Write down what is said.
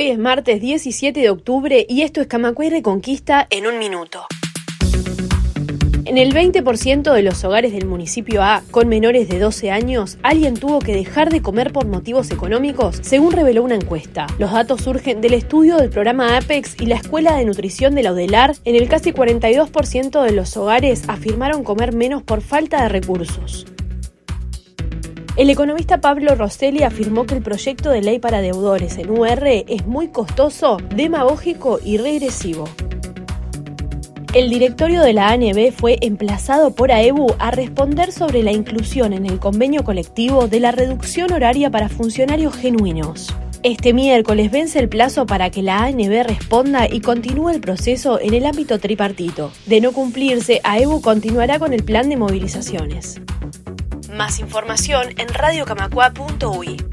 Hoy es martes 17 de octubre y esto es Camacuay Reconquista en un minuto. En el 20% de los hogares del municipio A con menores de 12 años, alguien tuvo que dejar de comer por motivos económicos, según reveló una encuesta. Los datos surgen del estudio del programa APEX y la Escuela de Nutrición de la UDELAR. En el casi 42% de los hogares afirmaron comer menos por falta de recursos. El economista Pablo Rosselli afirmó que el proyecto de ley para deudores en UR es muy costoso, demagógico y regresivo. El directorio de la ANB fue emplazado por AEBU a responder sobre la inclusión en el convenio colectivo de la reducción horaria para funcionarios genuinos. Este miércoles vence el plazo para que la ANB responda y continúe el proceso en el ámbito tripartito. De no cumplirse, AEBU continuará con el plan de movilizaciones. Más información en radiocamacua.ui.